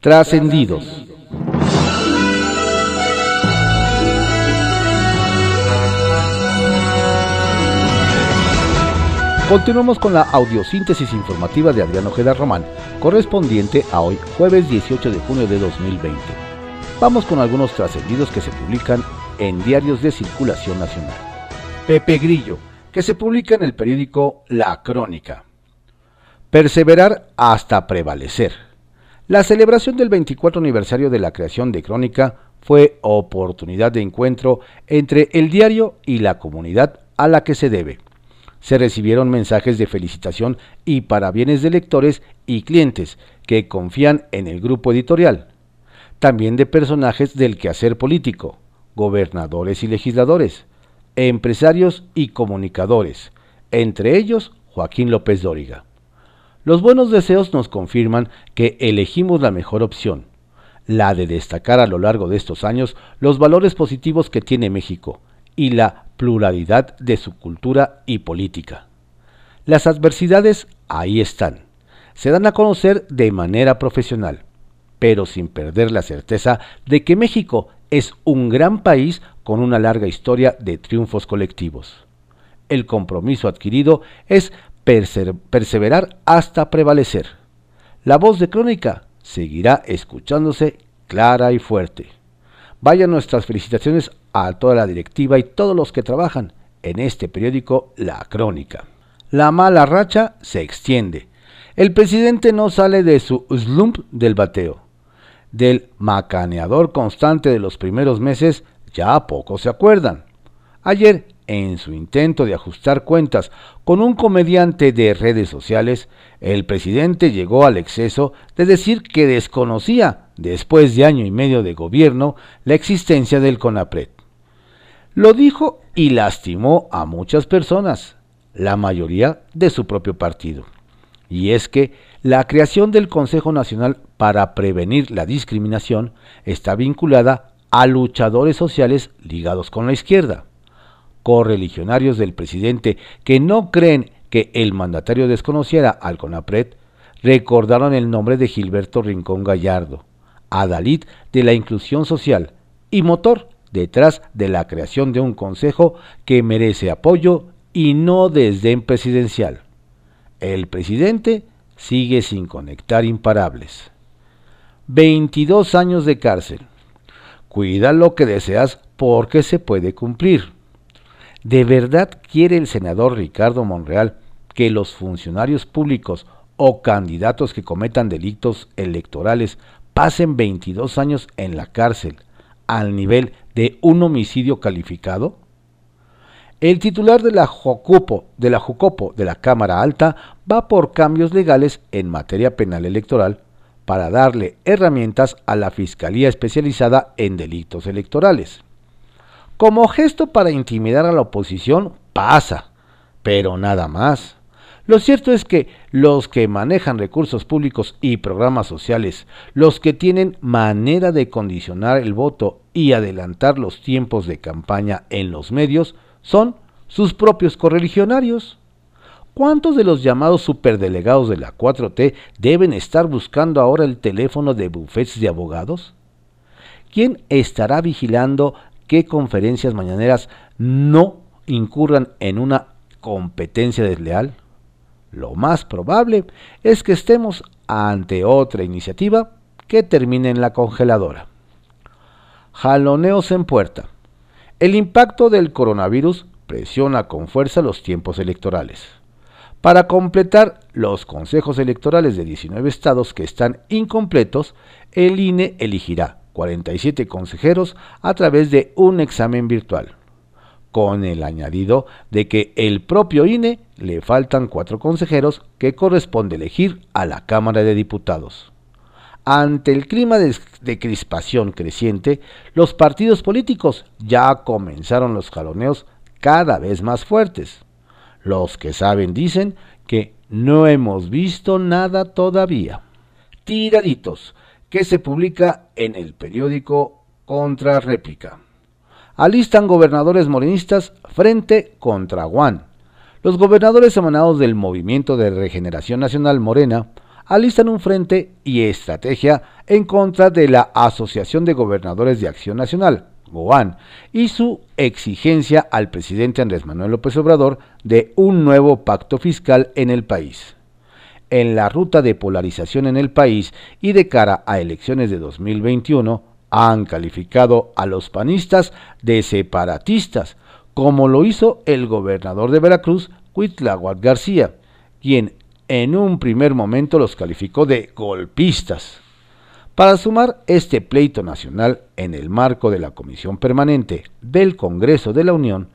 Trascendidos. Continuamos con la audiosíntesis informativa de Adriano Ojeda Román, correspondiente a hoy, jueves 18 de junio de 2020. Vamos con algunos trascendidos que se publican en diarios de circulación nacional. Pepe Grillo, que se publica en el periódico La Crónica. Perseverar hasta prevalecer. La celebración del 24 aniversario de la creación de Crónica fue oportunidad de encuentro entre el diario y la comunidad a la que se debe se recibieron mensajes de felicitación y parabienes de lectores y clientes que confían en el grupo editorial, también de personajes del quehacer político, gobernadores y legisladores, empresarios y comunicadores, entre ellos Joaquín López Dóriga. Los buenos deseos nos confirman que elegimos la mejor opción, la de destacar a lo largo de estos años los valores positivos que tiene México y la pluralidad de su cultura y política. Las adversidades ahí están. Se dan a conocer de manera profesional, pero sin perder la certeza de que México es un gran país con una larga historia de triunfos colectivos. El compromiso adquirido es perseverar hasta prevalecer. La voz de Crónica seguirá escuchándose clara y fuerte. Vayan nuestras felicitaciones a toda la directiva y todos los que trabajan en este periódico La Crónica. La mala racha se extiende. El presidente no sale de su slump del bateo. Del macaneador constante de los primeros meses ya pocos se acuerdan. Ayer, en su intento de ajustar cuentas con un comediante de redes sociales, el presidente llegó al exceso de decir que desconocía, después de año y medio de gobierno, la existencia del CONAPRED. Lo dijo y lastimó a muchas personas, la mayoría de su propio partido. Y es que la creación del Consejo Nacional para Prevenir la Discriminación está vinculada a luchadores sociales ligados con la izquierda, correligionarios del presidente que no creen que el mandatario desconociera al CONAPRED, recordaron el nombre de Gilberto Rincón Gallardo, adalid de la inclusión social y motor detrás de la creación de un consejo que merece apoyo y no desdén presidencial. El presidente sigue sin conectar imparables. 22 años de cárcel. Cuida lo que deseas porque se puede cumplir. ¿De verdad quiere el senador Ricardo Monreal que los funcionarios públicos o candidatos que cometan delitos electorales pasen 22 años en la cárcel al nivel de un homicidio calificado? El titular de la Jocupo, de la Jucopo de la Cámara Alta va por cambios legales en materia penal electoral para darle herramientas a la Fiscalía especializada en delitos electorales. Como gesto para intimidar a la oposición, pasa, pero nada más. Lo cierto es que los que manejan recursos públicos y programas sociales, los que tienen manera de condicionar el voto y adelantar los tiempos de campaña en los medios, son sus propios correligionarios. ¿Cuántos de los llamados superdelegados de la 4T deben estar buscando ahora el teléfono de bufetes de abogados? ¿Quién estará vigilando qué conferencias mañaneras no incurran en una competencia desleal? Lo más probable es que estemos ante otra iniciativa que termine en la congeladora. Jaloneos en puerta. El impacto del coronavirus presiona con fuerza los tiempos electorales. Para completar los consejos electorales de 19 estados que están incompletos, el INE elegirá 47 consejeros a través de un examen virtual con el añadido de que el propio INE le faltan cuatro consejeros que corresponde elegir a la Cámara de Diputados. Ante el clima de, crispación creciente, los partidos políticos ya comenzaron los jaloneos cada vez más fuertes. Los que saben dicen que no hemos visto nada todavía. Tiraditos, que se publica en el periódico Contra Réplica alistan gobernadores morenistas frente contra Juan. Los gobernadores emanados del Movimiento de Regeneración Nacional Morena alistan un frente y estrategia en contra de la Asociación de Gobernadores de Acción Nacional, GOAN, y su exigencia al presidente Andrés Manuel López Obrador de un nuevo pacto fiscal en el país. En la ruta de polarización en el país y de cara a elecciones de 2021, han calificado a los panistas de separatistas, como lo hizo el gobernador de Veracruz, Cuitláhuac García, quien en un primer momento los calificó de golpistas. Para sumar este pleito nacional en el marco de la Comisión Permanente del Congreso de la Unión,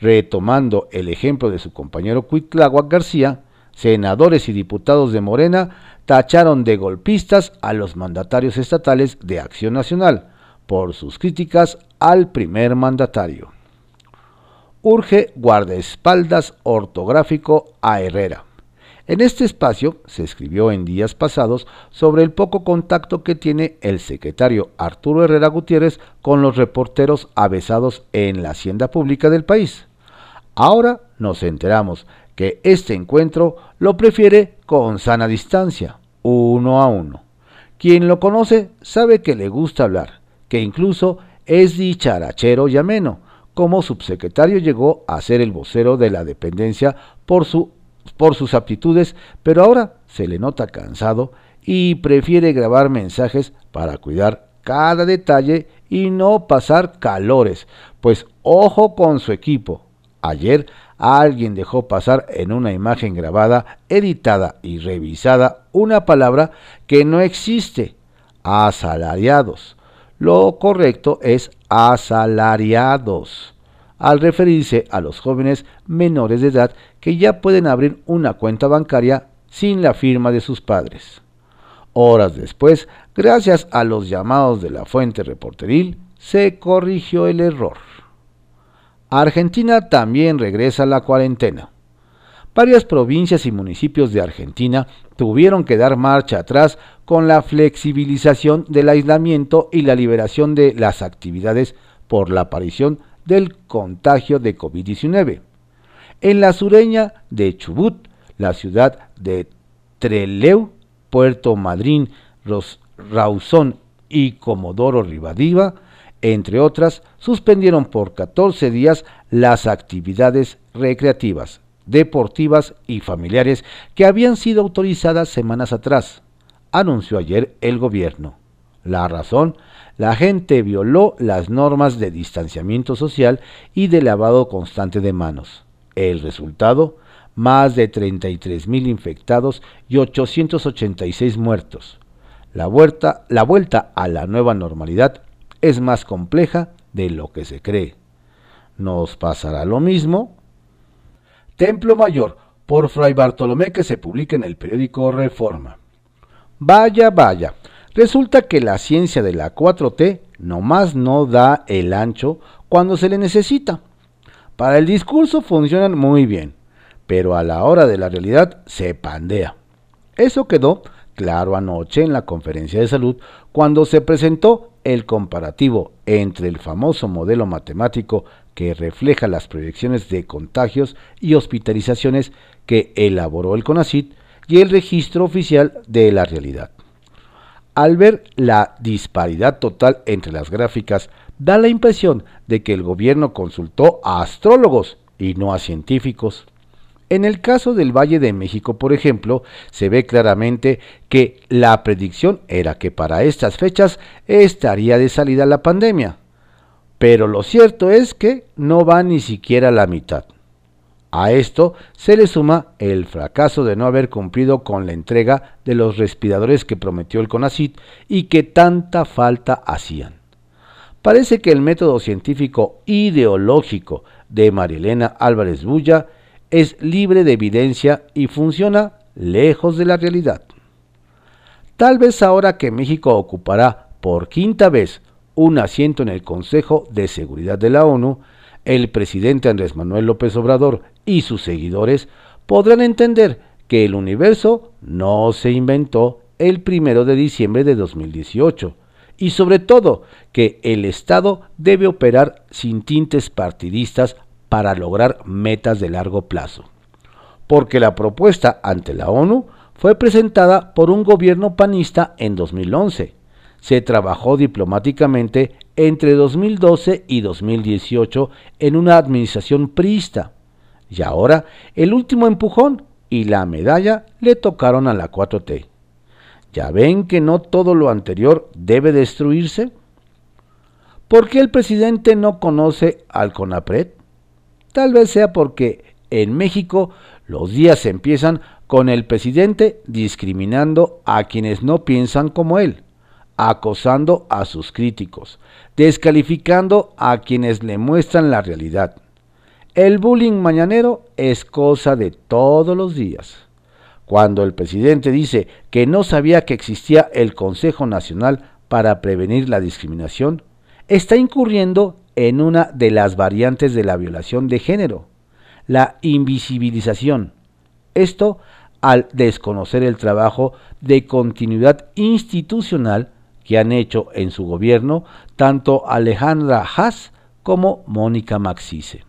retomando el ejemplo de su compañero Cuitláhuac García, senadores y diputados de Morena tacharon de golpistas a los mandatarios estatales de Acción Nacional por sus críticas al primer mandatario. Urge guardaespaldas ortográfico a Herrera. En este espacio se escribió en días pasados sobre el poco contacto que tiene el secretario Arturo Herrera Gutiérrez con los reporteros avesados en la hacienda pública del país. Ahora nos enteramos que este encuentro lo prefiere con sana distancia, uno a uno. Quien lo conoce sabe que le gusta hablar, que incluso es dicharachero y ameno. Como subsecretario llegó a ser el vocero de la dependencia por, su, por sus aptitudes, pero ahora se le nota cansado y prefiere grabar mensajes para cuidar cada detalle y no pasar calores, pues ojo con su equipo. Ayer alguien dejó pasar en una imagen grabada, editada y revisada una palabra que no existe, asalariados. Lo correcto es asalariados, al referirse a los jóvenes menores de edad que ya pueden abrir una cuenta bancaria sin la firma de sus padres. Horas después, gracias a los llamados de la fuente reporteril, se corrigió el error. Argentina también regresa a la cuarentena. Varias provincias y municipios de Argentina tuvieron que dar marcha atrás con la flexibilización del aislamiento y la liberación de las actividades por la aparición del contagio de COVID-19. En la sureña de Chubut, la ciudad de Treleu, Puerto Madryn, Rauzón y Comodoro Rivadiva, entre otras, suspendieron por 14 días las actividades recreativas, deportivas y familiares que habían sido autorizadas semanas atrás, anunció ayer el gobierno. La razón, la gente violó las normas de distanciamiento social y de lavado constante de manos. El resultado, más de 33 mil infectados y 886 muertos. La vuelta, la vuelta a la nueva normalidad es más compleja de lo que se cree. ¿Nos pasará lo mismo? Templo Mayor, por Fray Bartolomé, que se publica en el periódico Reforma. Vaya, vaya, resulta que la ciencia de la 4T nomás no da el ancho cuando se le necesita. Para el discurso funcionan muy bien, pero a la hora de la realidad se pandea. Eso quedó claro anoche en la conferencia de salud cuando se presentó el comparativo entre el famoso modelo matemático que refleja las proyecciones de contagios y hospitalizaciones que elaboró el CONACIT y el registro oficial de la realidad. Al ver la disparidad total entre las gráficas, da la impresión de que el gobierno consultó a astrólogos y no a científicos. En el caso del Valle de México, por ejemplo, se ve claramente que la predicción era que para estas fechas estaría de salida la pandemia. Pero lo cierto es que no va ni siquiera la mitad. A esto se le suma el fracaso de no haber cumplido con la entrega de los respiradores que prometió el CONACIT y que tanta falta hacían. Parece que el método científico ideológico de Marilena Álvarez Bulla es libre de evidencia y funciona lejos de la realidad. Tal vez ahora que México ocupará por quinta vez un asiento en el Consejo de Seguridad de la ONU, el presidente Andrés Manuel López Obrador y sus seguidores podrán entender que el universo no se inventó el primero de diciembre de 2018 y sobre todo que el Estado debe operar sin tintes partidistas para lograr metas de largo plazo. Porque la propuesta ante la ONU fue presentada por un gobierno panista en 2011. Se trabajó diplomáticamente entre 2012 y 2018 en una administración priista. Y ahora el último empujón y la medalla le tocaron a la 4T. ¿Ya ven que no todo lo anterior debe destruirse? ¿Por qué el presidente no conoce al CONAPRED? Tal vez sea porque en México los días empiezan con el presidente discriminando a quienes no piensan como él, acosando a sus críticos, descalificando a quienes le muestran la realidad. El bullying mañanero es cosa de todos los días. Cuando el presidente dice que no sabía que existía el Consejo Nacional para prevenir la discriminación, está incurriendo en una de las variantes de la violación de género, la invisibilización. Esto al desconocer el trabajo de continuidad institucional que han hecho en su gobierno tanto Alejandra Haas como Mónica Maxice.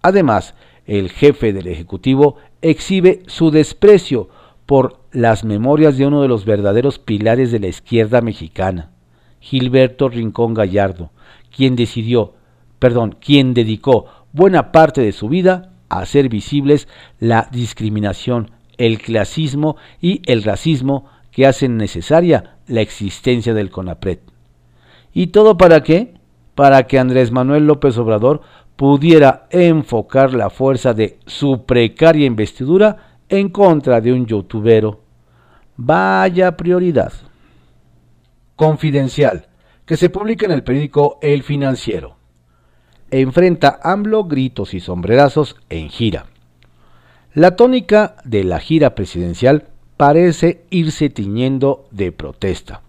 Además, el jefe del Ejecutivo exhibe su desprecio por las memorias de uno de los verdaderos pilares de la izquierda mexicana, Gilberto Rincón Gallardo, quien decidió, perdón, quien dedicó buena parte de su vida a hacer visibles la discriminación, el clasismo y el racismo que hacen necesaria la existencia del CONAPRED. ¿Y todo para qué? Para que Andrés Manuel López Obrador pudiera enfocar la fuerza de su precaria investidura en contra de un youtubero. Vaya prioridad. Confidencial, que se publica en el periódico El Financiero. Enfrenta AMLO gritos y sombrerazos en gira. La tónica de la gira presidencial parece irse tiñendo de protesta.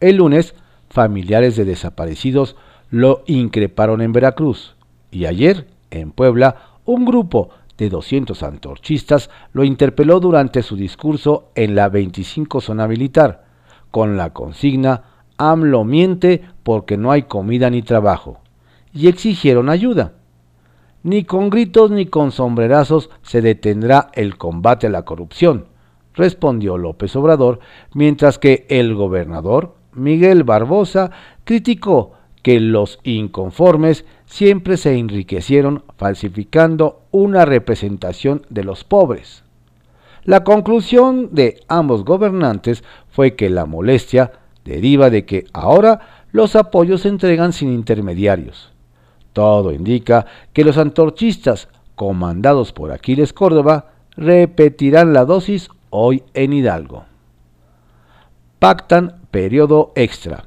El lunes, familiares de desaparecidos lo increparon en Veracruz y ayer, en Puebla, un grupo de 200 antorchistas lo interpeló durante su discurso en la 25 zona militar, con la consigna AMLO miente porque no hay comida ni trabajo, y exigieron ayuda. Ni con gritos ni con sombrerazos se detendrá el combate a la corrupción, respondió López Obrador, mientras que el gobernador, Miguel Barbosa, criticó que los inconformes siempre se enriquecieron falsificando una representación de los pobres. La conclusión de ambos gobernantes fue que la molestia deriva de que ahora los apoyos se entregan sin intermediarios. Todo indica que los antorchistas, comandados por Aquiles Córdoba, repetirán la dosis hoy en Hidalgo. Pactan periodo extra.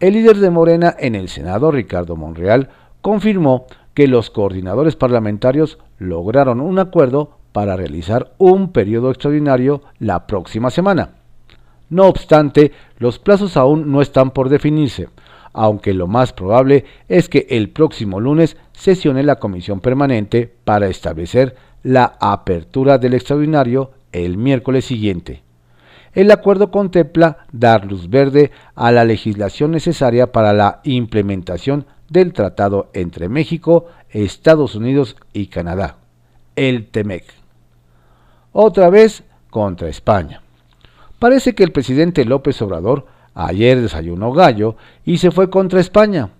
El líder de Morena en el Senado, Ricardo Monreal, confirmó que los coordinadores parlamentarios lograron un acuerdo para realizar un periodo extraordinario la próxima semana. No obstante, los plazos aún no están por definirse, aunque lo más probable es que el próximo lunes sesione la comisión permanente para establecer la apertura del extraordinario el miércoles siguiente. El acuerdo contempla dar luz verde a la legislación necesaria para la implementación del tratado entre México, Estados Unidos y Canadá, el TEMEC. Otra vez contra España. Parece que el presidente López Obrador ayer desayunó gallo y se fue contra España.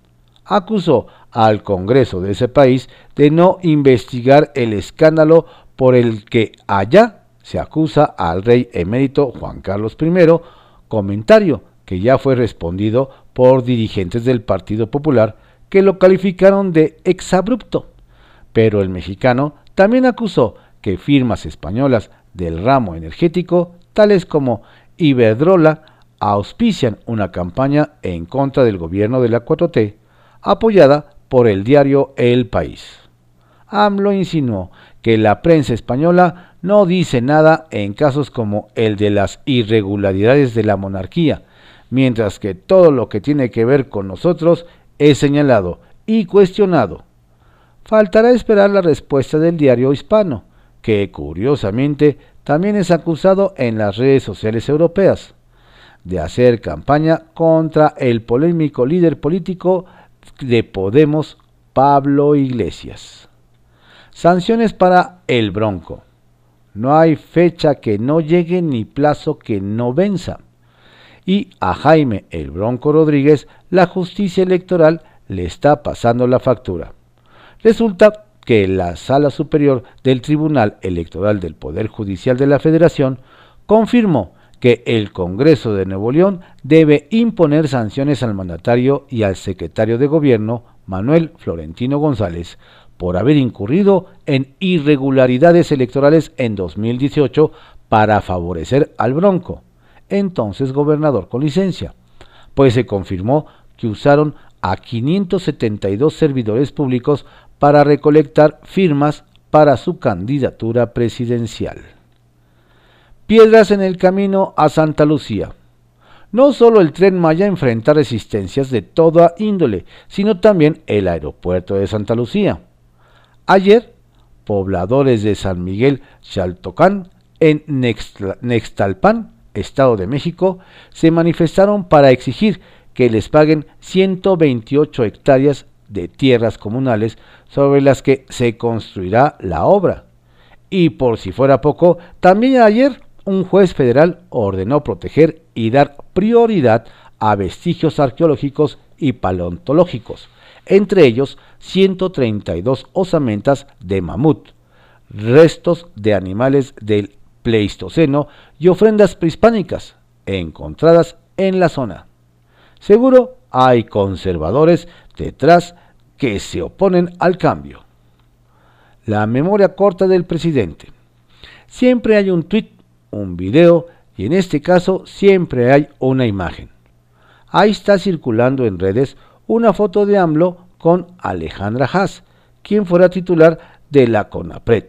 Acusó al Congreso de ese país de no investigar el escándalo por el que allá se acusa al rey emérito Juan Carlos I, comentario que ya fue respondido por dirigentes del Partido Popular que lo calificaron de exabrupto. Pero el mexicano también acusó que firmas españolas del ramo energético, tales como Iberdrola, auspician una campaña en contra del gobierno de la 4T, apoyada por el diario El País. AMLO insinuó que la prensa española no dice nada en casos como el de las irregularidades de la monarquía, mientras que todo lo que tiene que ver con nosotros es señalado y cuestionado. Faltará esperar la respuesta del diario hispano, que curiosamente también es acusado en las redes sociales europeas de hacer campaña contra el polémico líder político de Podemos, Pablo Iglesias. Sanciones para el Bronco. no hay fecha que no llegue ni plazo que no venza. Y a Jaime el Bronco Rodríguez, la justicia electoral le está pasando la factura. Resulta que la Sala Superior del Tribunal Electoral del Poder Judicial de la Federación confirmó que el Congreso de Nuevo León debe imponer sanciones al mandatario y al secretario de Gobierno, Manuel Florentino González, por haber incurrido en irregularidades electorales en 2018 para favorecer al Bronco, entonces gobernador con licencia, pues se confirmó que usaron a 572 servidores públicos para recolectar firmas para su candidatura presidencial. Piedras en el camino a Santa Lucía. No solo el tren Maya enfrenta resistencias de toda índole, sino también el aeropuerto de Santa Lucía. Ayer, pobladores de San Miguel Chaltocán, en Nextalpan, Estado de México, se manifestaron para exigir que les paguen 128 hectáreas de tierras comunales sobre las que se construirá la obra. Y por si fuera poco, también ayer un juez federal ordenó proteger y dar prioridad a vestigios arqueológicos y paleontológicos, entre ellos 132 osamentas de mamut, restos de animales del Pleistoceno y ofrendas prehispánicas encontradas en la zona. Seguro hay conservadores detrás que se oponen al cambio. La memoria corta del presidente. Siempre hay un tweet, un video y en este caso siempre hay una imagen. Ahí está circulando en redes una foto de AMLO con Alejandra Haas, quien fuera titular de la CONAPRED.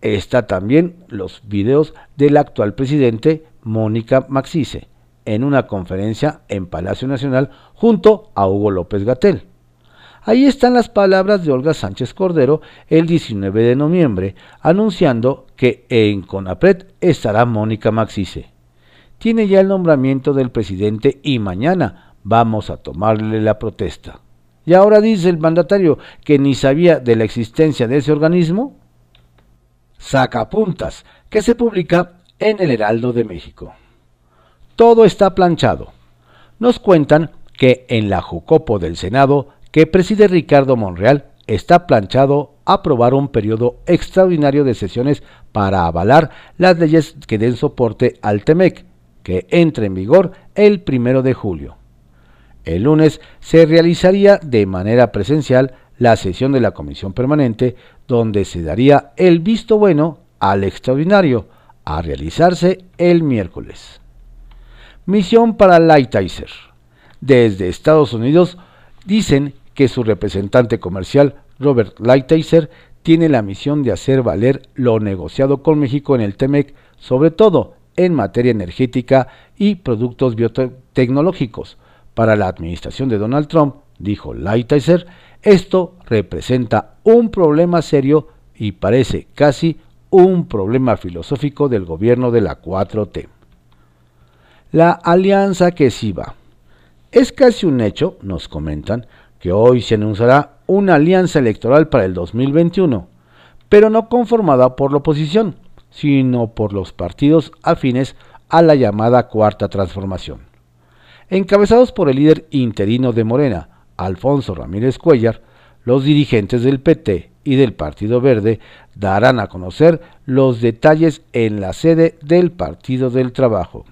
Está también los videos del actual presidente Mónica Maxice en una conferencia en Palacio Nacional junto a Hugo López Gatel. Ahí están las palabras de Olga Sánchez Cordero el 19 de noviembre, anunciando que en CONAPRED estará Mónica Maxice. Tiene ya el nombramiento del presidente y mañana vamos a tomarle la protesta. Y ahora dice el mandatario que ni sabía de la existencia de ese organismo. Sacapuntas, que se publica en el Heraldo de México. Todo está planchado. Nos cuentan que en la Jucopo del Senado, que preside Ricardo Monreal, está planchado aprobar un periodo extraordinario de sesiones para avalar las leyes que den soporte al TEMEC, que entre en vigor el primero de julio. El lunes se realizaría de manera presencial la sesión de la Comisión Permanente, donde se daría el visto bueno al extraordinario, a realizarse el miércoles. Misión para Lighthizer. Desde Estados Unidos dicen que su representante comercial, Robert Lighthizer, tiene la misión de hacer valer lo negociado con México en el TEMEC, sobre todo en materia energética y productos biotecnológicos. Para la administración de Donald Trump, dijo Lighthizer, esto representa un problema serio y parece casi un problema filosófico del gobierno de la 4T la alianza que sí va. Es casi un hecho, nos comentan, que hoy se anunciará una alianza electoral para el 2021, pero no conformada por la oposición, sino por los partidos afines a la llamada Cuarta Transformación. Encabezados por el líder interino de Morena, Alfonso Ramírez Cuellar, los dirigentes del PT y del Partido Verde darán a conocer los detalles en la sede del Partido del Trabajo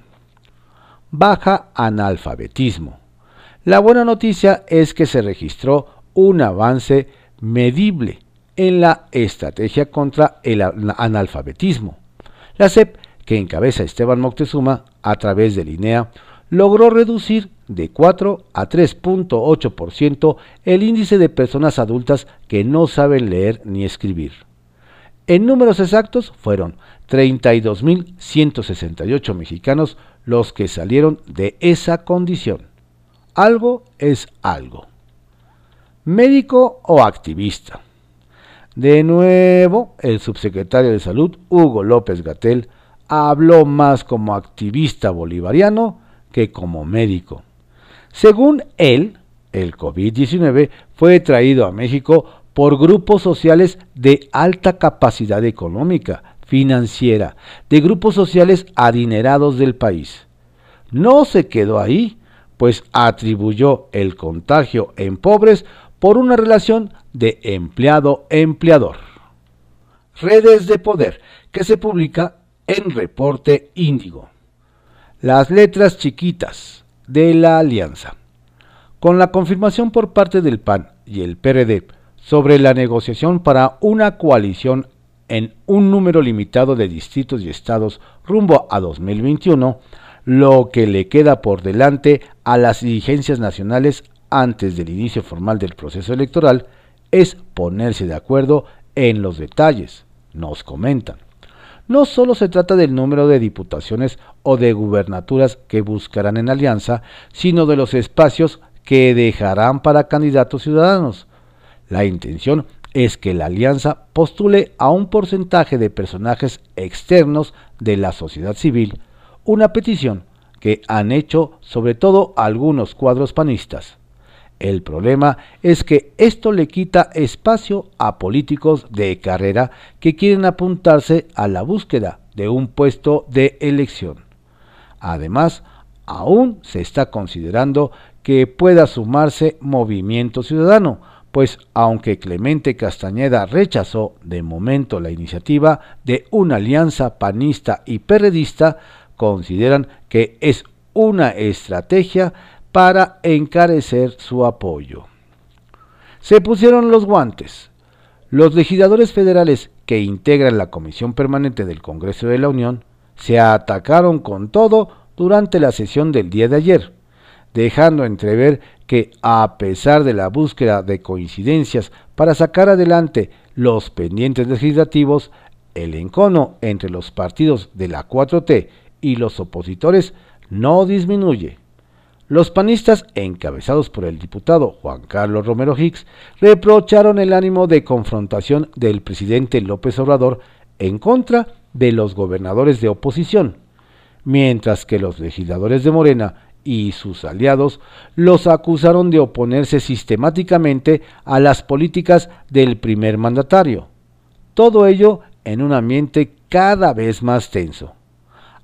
baja analfabetismo. La buena noticia es que se registró un avance medible en la estrategia contra el analfabetismo. La CEP, que encabeza Esteban Moctezuma a través del INEA, logró reducir de 4 a 3.8% el índice de personas adultas que no saben leer ni escribir. En números exactos fueron 32.168 mexicanos los que salieron de esa condición. Algo es algo. Médico o activista. De nuevo, el subsecretario de Salud, Hugo López Gatel, habló más como activista bolivariano que como médico. Según él, el COVID-19 fue traído a México por grupos sociales de alta capacidad económica, financiera de grupos sociales adinerados del país. No se quedó ahí, pues atribuyó el contagio en pobres por una relación de empleado-empleador. Redes de poder que se publica en Reporte Índigo. Las letras chiquitas de la alianza. Con la confirmación por parte del PAN y el PRD sobre la negociación para una coalición en un número limitado de distritos y estados rumbo a 2021, lo que le queda por delante a las dirigencias nacionales antes del inicio formal del proceso electoral es ponerse de acuerdo en los detalles, nos comentan. No solo se trata del número de diputaciones o de gubernaturas que buscarán en alianza, sino de los espacios que dejarán para candidatos ciudadanos. La intención es que la alianza postule a un porcentaje de personajes externos de la sociedad civil, una petición que han hecho sobre todo algunos cuadros panistas. El problema es que esto le quita espacio a políticos de carrera que quieren apuntarse a la búsqueda de un puesto de elección. Además, aún se está considerando que pueda sumarse Movimiento Ciudadano, pues aunque Clemente Castañeda rechazó de momento la iniciativa de una alianza panista y perredista, consideran que es una estrategia para encarecer su apoyo. Se pusieron los guantes. Los legisladores federales que integran la Comisión Permanente del Congreso de la Unión se atacaron con todo durante la sesión del día de ayer, dejando entrever que a pesar de la búsqueda de coincidencias para sacar adelante los pendientes legislativos, el encono entre los partidos de la 4T y los opositores no disminuye. Los panistas, encabezados por el diputado Juan Carlos Romero Hicks, reprocharon el ánimo de confrontación del presidente López Obrador en contra de los gobernadores de oposición, mientras que los legisladores de Morena y sus aliados los acusaron de oponerse sistemáticamente a las políticas del primer mandatario. Todo ello en un ambiente cada vez más tenso.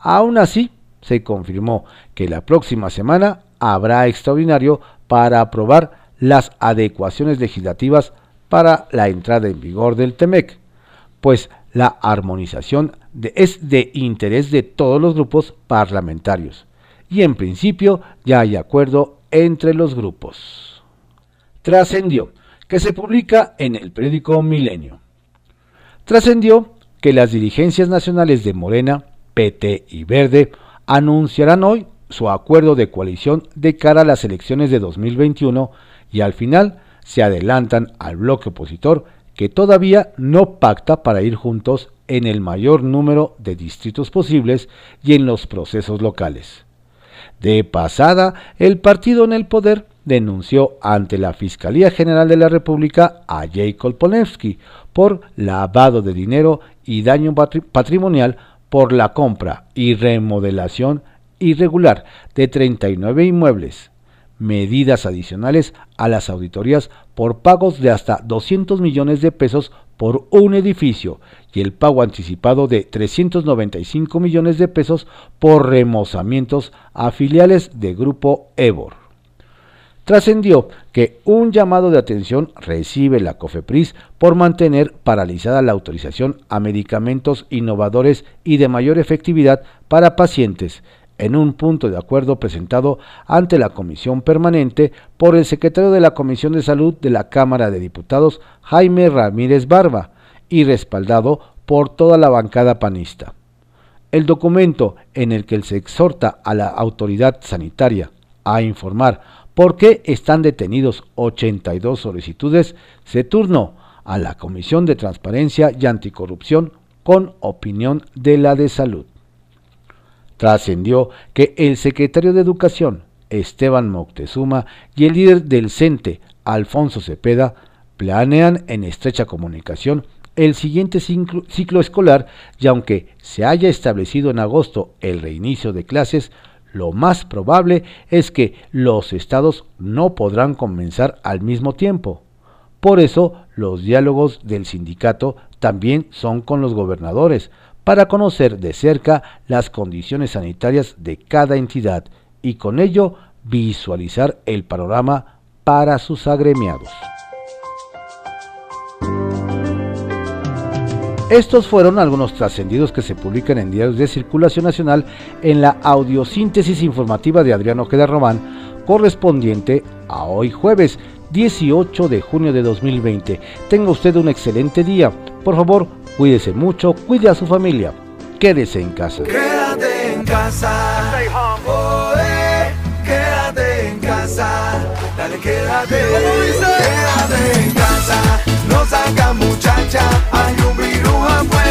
Aún así, se confirmó que la próxima semana habrá extraordinario para aprobar las adecuaciones legislativas para la entrada en vigor del TEMEC, pues la armonización es de interés de todos los grupos parlamentarios y en principio ya hay acuerdo entre los grupos. Trascendió que se publica en el periódico Milenio. Trascendió que las dirigencias nacionales de Morena, PT y Verde anunciarán hoy su acuerdo de coalición de cara a las elecciones de 2021 y al final se adelantan al bloque opositor que todavía no pacta para ir juntos en el mayor número de distritos posibles y en los procesos locales. De pasada, el partido en el poder denunció ante la Fiscalía General de la República a Jacob Polensky por lavado de dinero y daño patrimonial por la compra y remodelación irregular de 39 inmuebles, medidas adicionales a las auditorías por pagos de hasta 200 millones de pesos por un edificio y el pago anticipado de 395 millones de pesos por remozamientos a filiales de Grupo Ebor. Trascendió que un llamado de atención recibe la COFEPRIS por mantener paralizada la autorización a medicamentos innovadores y de mayor efectividad para pacientes, en un punto de acuerdo presentado ante la Comisión Permanente por el secretario de la Comisión de Salud de la Cámara de Diputados, Jaime Ramírez Barba, y respaldado por toda la bancada panista. El documento en el que se exhorta a la autoridad sanitaria a informar por qué están detenidos 82 solicitudes se turnó a la Comisión de Transparencia y Anticorrupción con opinión de la de salud. Trascendió que el secretario de Educación, Esteban Moctezuma, y el líder del CENTE, Alfonso Cepeda, planean en estrecha comunicación el siguiente ciclo, escolar y aunque se haya establecido en agosto el reinicio de clases, lo más probable es que los estados no podrán comenzar al mismo tiempo. Por eso los diálogos del sindicato también son con los gobernadores, para conocer de cerca las condiciones sanitarias de cada entidad y con ello visualizar el panorama para sus agremiados. Estos fueron algunos trascendidos que se publican en diarios de circulación nacional en la audiosíntesis informativa de Adriano Ojeda Román, correspondiente a hoy jueves 18 de junio de 2020. Tenga usted un excelente día. Por favor, cuídese mucho, cuide a su familia. Quédese en casa. Quédate en casa. Oh, eh, quédate en casa. Dale, quédate. Quédate en casa. No saca muchacha. Hay un virus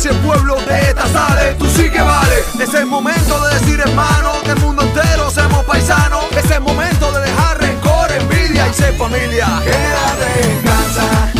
si el pueblo de esta sale. Tú sí que vale. Es el momento de decir, hermano, que el mundo entero seamos paisanos. Es el momento de dejar rencor, envidia y ser familia. Quédate en casa,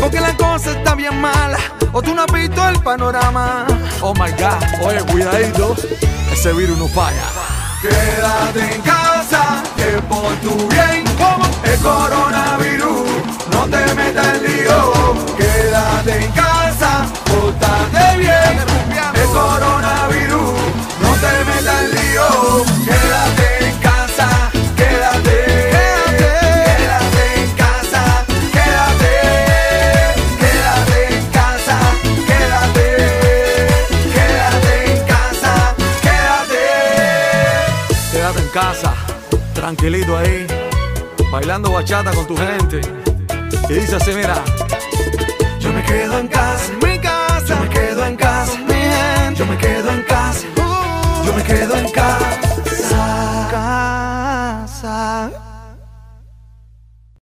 porque la cosa está bien mala. O tú no has visto el panorama. Oh my god, oye, cuidadito, ese virus no falla. Quédate en casa, que por tu bien, como el coronavirus, no te metas en lío. Quédate en casa, pórtate bien, el coronavirus, no te metas en lío. Quédate tranquilito ahí, bailando bachata con tu gente. Y dice así, mira. Yo me quedo en casa, en mi casa. Yo me quedo en casa, mi gente. Yo me quedo en casa, yo me quedo en casa.